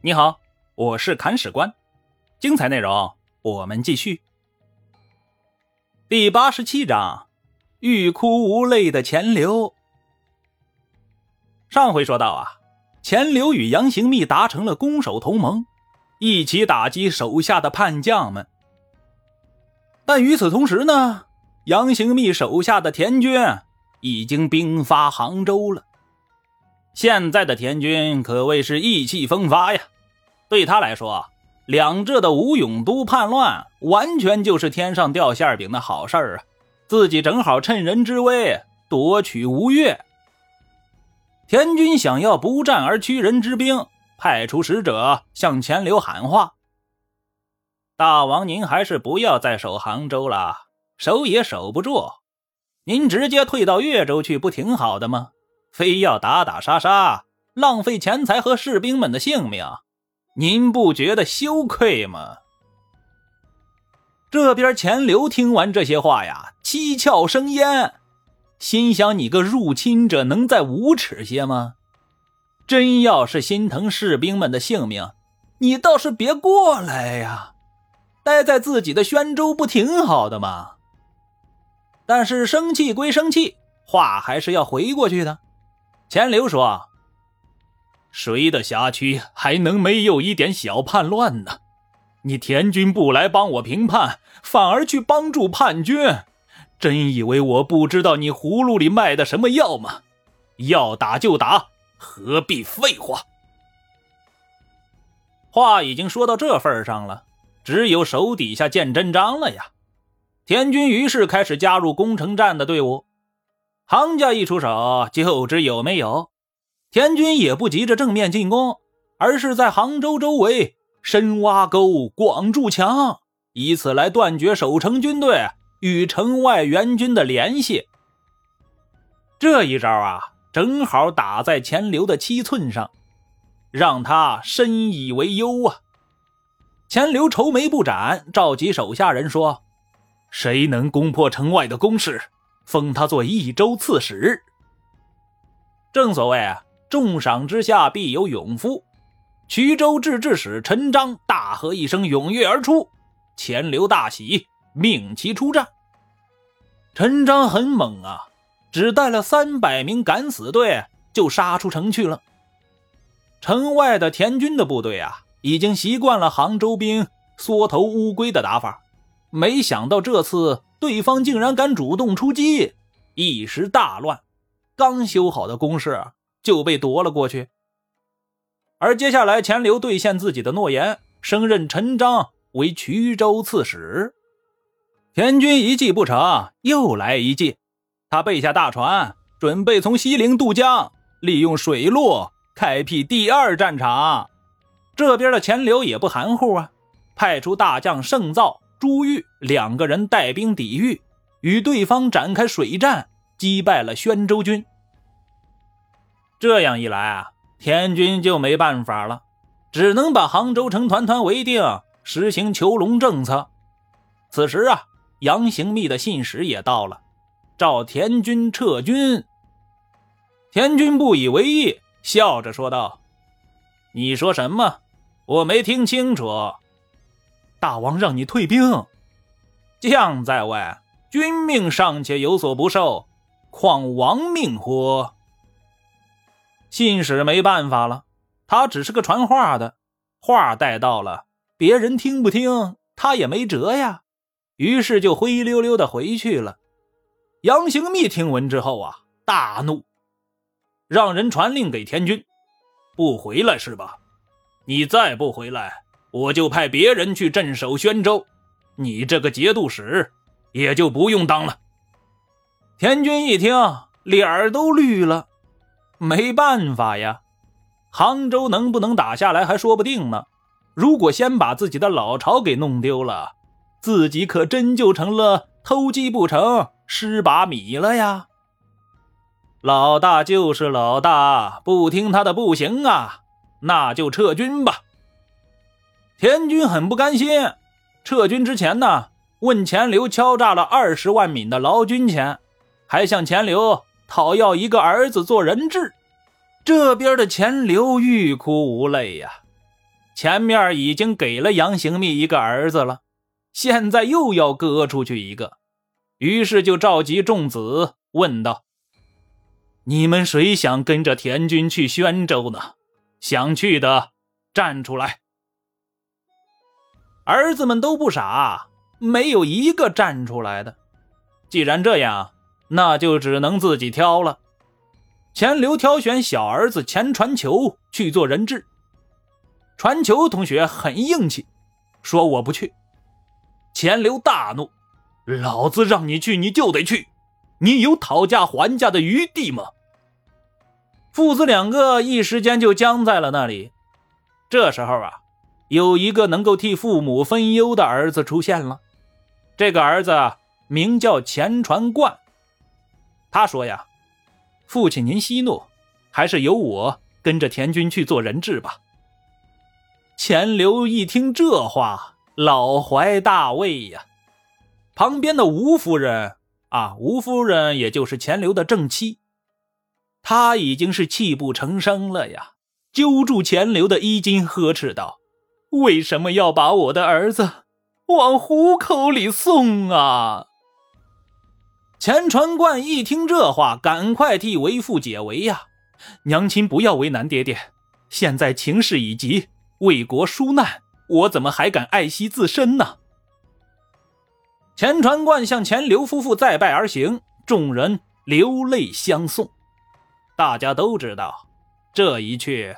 你好，我是砍史官，精彩内容我们继续。第八十七章，欲哭无泪的钱刘。上回说到啊，钱刘与杨行密达成了攻守同盟，一起打击手下的叛将们。但与此同时呢，杨行密手下的田军已经兵发杭州了。现在的田军可谓是意气风发呀，对他来说，两浙的吴永都叛乱完全就是天上掉馅饼的好事儿啊！自己正好趁人之危夺取吴越。田军想要不战而屈人之兵，派出使者向钱刘喊话：“大王，您还是不要再守杭州了，守也守不住。您直接退到越州去，不挺好的吗？”非要打打杀杀，浪费钱财和士兵们的性命，您不觉得羞愧吗？这边钱刘听完这些话呀，七窍生烟，心想：你个入侵者，能再无耻些吗？真要是心疼士兵们的性命，你倒是别过来呀，待在自己的宣州不挺好的吗？但是生气归生气，话还是要回过去的。钱刘说：“谁的辖区还能没有一点小叛乱呢？你田军不来帮我平叛，反而去帮助叛军，真以为我不知道你葫芦里卖的什么药吗？要打就打，何必废话？话已经说到这份上了，只有手底下见真章了呀。”田军于是开始加入攻城战的队伍。行家一出手就知有没有，田军也不急着正面进攻，而是在杭州周围深挖沟、广筑墙，以此来断绝守城军队与城外援军的联系。这一招啊，正好打在钱刘的七寸上，让他深以为忧啊。钱刘愁眉不展，召集手下人说：“谁能攻破城外的工事？”封他做益州刺史。正所谓啊，重赏之下必有勇夫。衢州制置使陈章大喝一声，踊跃而出。钱刘大喜，命其出战。陈章很猛啊，只带了三百名敢死队就杀出城去了。城外的田军的部队啊，已经习惯了杭州兵缩头乌龟的打法，没想到这次。对方竟然敢主动出击，一时大乱，刚修好的工事就被夺了过去。而接下来，钱刘兑现自己的诺言，升任陈章为衢州刺史。田军一计不成，又来一计，他备下大船，准备从西陵渡江，利用水路开辟第二战场。这边的钱刘也不含糊啊，派出大将盛造。朱玉两个人带兵抵御，与对方展开水战，击败了宣州军。这样一来啊，田军就没办法了，只能把杭州城团团围定，实行囚笼政策。此时啊，杨行密的信使也到了，召田军撤军。田军不以为意，笑着说道：“你说什么？我没听清楚。”大王让你退兵，将在外，君命尚且有所不受，况王命乎？信使没办法了，他只是个传话的，话带到了，别人听不听，他也没辙呀。于是就灰溜溜的回去了。杨行密听闻之后啊，大怒，让人传令给田军，不回来是吧？你再不回来。我就派别人去镇守宣州，你这个节度使也就不用当了。田军一听，脸儿都绿了。没办法呀，杭州能不能打下来还说不定呢。如果先把自己的老巢给弄丢了，自己可真就成了偷鸡不成蚀把米了呀。老大就是老大，不听他的不行啊，那就撤军吧。田军很不甘心，撤军之前呢，问钱刘敲诈了二十万闽的劳军钱，还向钱刘讨要一个儿子做人质。这边的钱刘欲哭无泪呀，前面已经给了杨行密一个儿子了，现在又要割出去一个，于是就召集众子问道：“你们谁想跟着田军去宣州呢？想去的站出来。”儿子们都不傻，没有一个站出来的。既然这样，那就只能自己挑了。钱流挑选小儿子钱传球去做人质。传球同学很硬气，说我不去。钱流大怒：“老子让你去，你就得去，你有讨价还价的余地吗？”父子两个一时间就僵在了那里。这时候啊。有一个能够替父母分忧的儿子出现了，这个儿子名叫钱传贯。他说：“呀，父亲您息怒，还是由我跟着田军去做人质吧。”钱刘一听这话，老怀大慰呀。旁边的吴夫人啊，吴夫人也就是钱刘的正妻，她已经是泣不成声了呀，揪住钱刘的衣襟，呵斥道。为什么要把我的儿子往虎口里送啊？钱传贯一听这话，赶快替为父解围呀！娘亲不要为难爹爹，现在情势已急，为国纾难，我怎么还敢爱惜自身呢？钱传贯向钱刘夫妇再拜而行，众人流泪相送。大家都知道，这一去，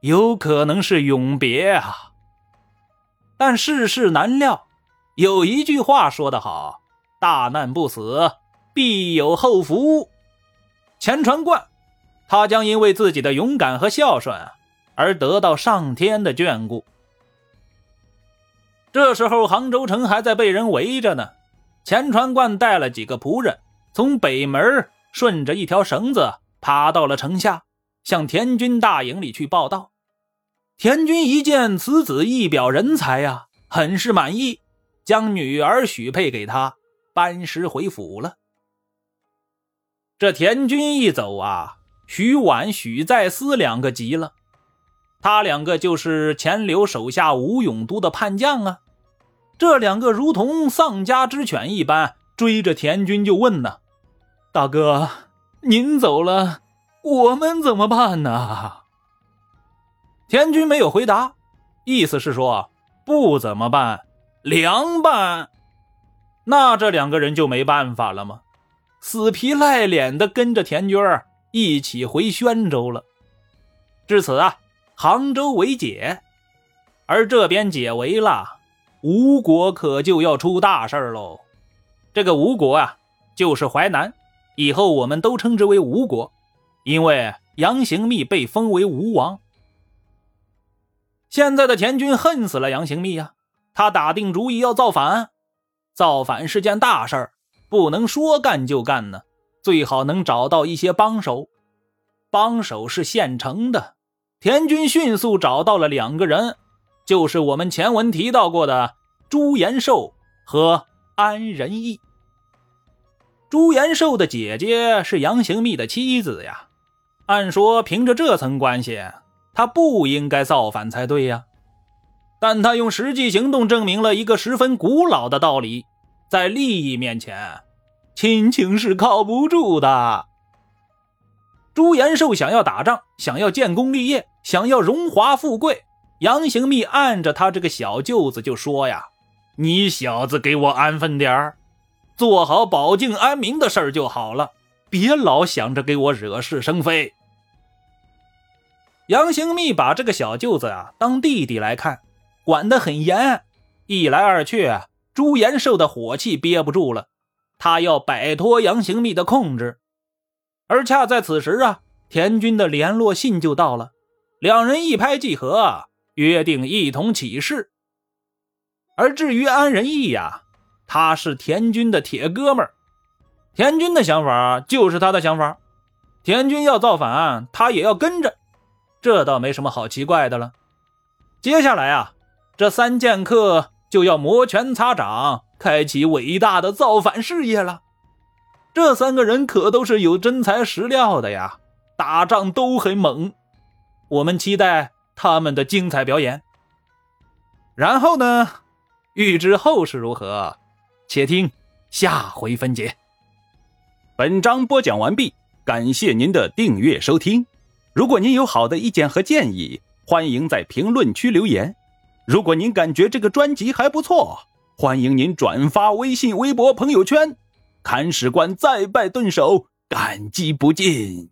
有可能是永别啊！但世事难料，有一句话说得好：“大难不死，必有后福。”钱传贯，他将因为自己的勇敢和孝顺而得到上天的眷顾。这时候，杭州城还在被人围着呢。钱传贯带了几个仆人，从北门顺着一条绳子爬到了城下，向田军大营里去报道。田军一见此子一表人才呀，很是满意，将女儿许配给他，班师回府了。这田军一走啊，徐婉、许再思两个急了，他两个就是钱刘手下吴永都的叛将啊，这两个如同丧家之犬一般，追着田军就问呢：“大哥，您走了，我们怎么办呢？”田军没有回答，意思是说不怎么办，凉拌。那这两个人就没办法了吗？死皮赖脸的跟着田军儿一起回宣州了。至此啊，杭州为解，而这边解围了，吴国可就要出大事喽。这个吴国啊，就是淮南，以后我们都称之为吴国，因为杨行密被封为吴王。现在的田军恨死了杨行密呀，他打定主意要造反。造反是件大事儿，不能说干就干呢，最好能找到一些帮手。帮手是现成的，田军迅速找到了两个人，就是我们前文提到过的朱延寿和安仁义。朱延寿的姐姐是杨行密的妻子呀，按说凭着这层关系。他不应该造反才对呀，但他用实际行动证明了一个十分古老的道理：在利益面前，亲情是靠不住的。朱延寿想要打仗，想要建功立业，想要荣华富贵，杨行密按着他这个小舅子就说呀：“你小子给我安分点儿，做好保境安民的事儿就好了，别老想着给我惹是生非。”杨行密把这个小舅子啊当弟弟来看，管得很严。一来二去，朱延寿的火气憋不住了，他要摆脱杨行密的控制。而恰在此时啊，田军的联络信就到了，两人一拍即合，约定一同起事。而至于安仁义呀，他是田军的铁哥们儿，田军的想法就是他的想法，田军要造反，他也要跟着。这倒没什么好奇怪的了。接下来啊，这三剑客就要摩拳擦掌，开启伟大的造反事业了。这三个人可都是有真材实料的呀，打仗都很猛。我们期待他们的精彩表演。然后呢？欲知后事如何，且听下回分解。本章播讲完毕，感谢您的订阅收听。如果您有好的意见和建议，欢迎在评论区留言。如果您感觉这个专辑还不错，欢迎您转发微信、微博、朋友圈。看史官再拜顿首，感激不尽。